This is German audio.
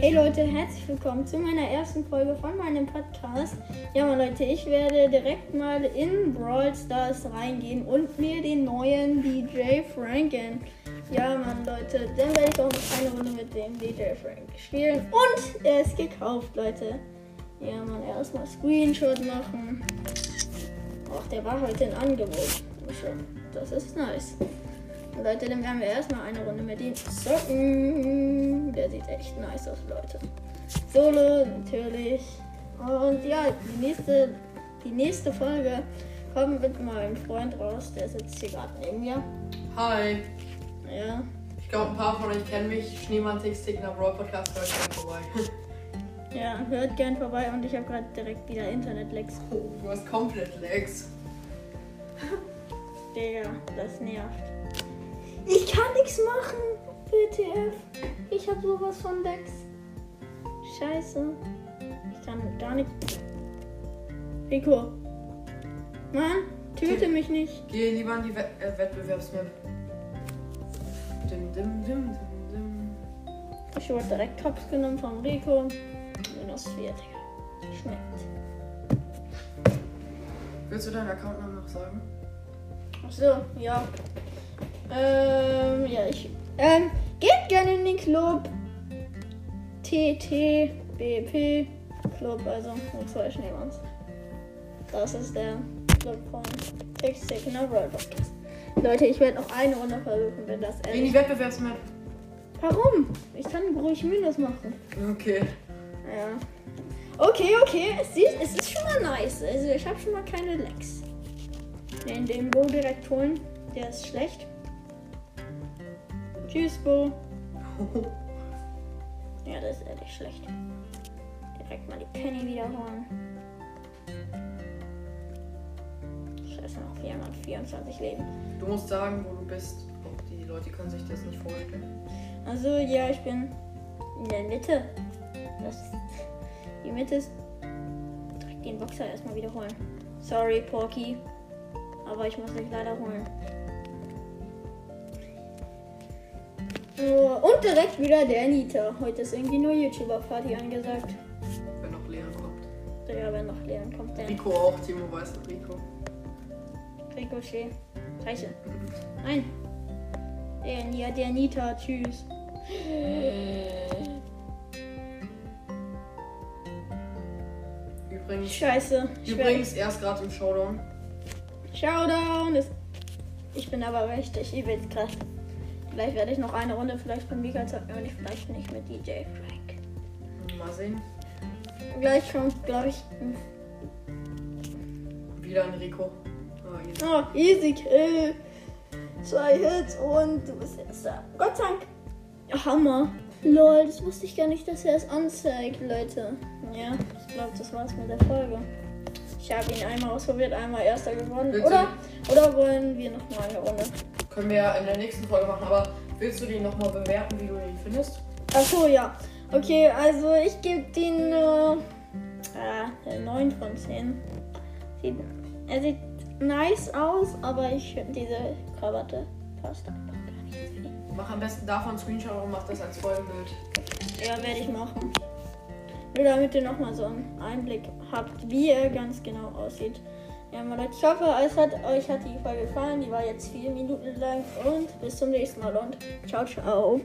Hey Leute, herzlich willkommen zu meiner ersten Folge von meinem Podcast. Ja, mal Leute, ich werde direkt mal in Brawl Stars reingehen und mir den neuen DJ Franken. Ja, Mann, Leute, dann werde ich auch noch eine Runde mit dem DJ Frank spielen. Und er ist gekauft, Leute. Ja, Mann, erstmal Screenshot machen. Ach, der war heute in Angebot. Das ist nice. Leute, dann werden wir erstmal eine Runde mit ihm zocken. Der sieht echt nice aus, Leute. Solo, natürlich. Und ja, die nächste, die nächste Folge kommt mit meinem Freund raus. Der sitzt hier gerade neben mir. Hi. Ja. Ich glaube, ein paar von euch kennen mich. Schneemann Tick nach Raw Podcast. Hört gerne vorbei. Ja, hört gern vorbei und ich habe gerade direkt wieder Internet-Lags. Oh, du hast komplett Lags. Digga, das nervt. Ich kann nichts machen, WTF. Ich habe sowas von Lags. Scheiße. Ich kann gar nicht. Rico. Mann, töte Okay. mich nicht. Geh lieber an die Wett äh, Wettbewerbsmap. Dim, dim, dim, dim, dim. Ich wurde direkt Cops genommen vom Rico. Minus 4, Digga. Schmeckt. Willst du deinen Accountnamen noch sagen? Ach so, ja. Ähm, ja, ich. Ähm, geht gerne in den Club. TTBP Club, also mit zwei Schneemanns. Das ist der Club von Textec Novel Podcast. Leute, ich werde noch eine Runde versuchen, wenn das In die endet. Wettbewerbsmap. Warum? Ich kann ruhig Minus machen. Okay. Ja. Okay, okay, es ist, es ist schon mal nice. Also ich habe schon mal keine Lecks. Den, den Bo direkt holen, der ist schlecht. Tschüss, Bo. Ja, das ist ehrlich schlecht. Direkt mal die Penny wiederholen. Scheiße, noch 424 Leben. Du musst sagen, wo du bist. Auch die Leute können sich das nicht vorstellen. Also, ja, ich bin in der Mitte. Das, die Mitte ist. Direkt den Boxer erstmal wiederholen. Sorry, Porky. Aber ich muss dich leider holen. Und direkt wieder der Nita. Heute ist irgendwie nur YouTuber-Party angesagt. Wenn noch Leon kommt. Ja, wenn noch Leon kommt, dann Rico auch. Timo weiß es. Rico. Ricochet. Scheiße. Nein. Der, ja, der Nita. Tschüss. Übrigens. Scheiße. Ich Übrigens, er ist gerade im Showdown. Showdown ist. Ich bin aber richtig übelst krass. Vielleicht werde ich noch eine Runde vielleicht von Mika zocken und ich vielleicht nicht mit DJ Frank. Mal sehen. Gleich kommt, glaube ich. Wieder ein Rico. Ah, easy. Oh, easy kill. Zwei Hits und du bist erster. Gott sei Dank. Hammer. Lol, das wusste ich gar nicht, dass er es anzeigt, Leute. Ja, ich glaube, das war's mit der Folge. Ich habe ihn einmal ausprobiert, einmal erster gewonnen. Bitte. Oder, oder wollen wir noch mal eine Runde? Können wir ja in der nächsten Folge machen, aber willst du den nochmal bewerten, wie du ihn findest? Ach so, ja. Okay, also ich gebe den äh, äh, 9 von 10. Sieht, er sieht nice aus, aber ich finde diese Krawatte passt einfach gar nicht. Mach am besten davon einen Screenshot und mach das als Folgenbild. Ja, werde ich machen. Nur damit ihr nochmal so einen Einblick habt, wie er ganz genau aussieht. Ja, mal Leute, ich hoffe, es hat, euch hat die Folge gefallen. Die war jetzt vier Minuten lang und bis zum nächsten Mal und ciao, ciao.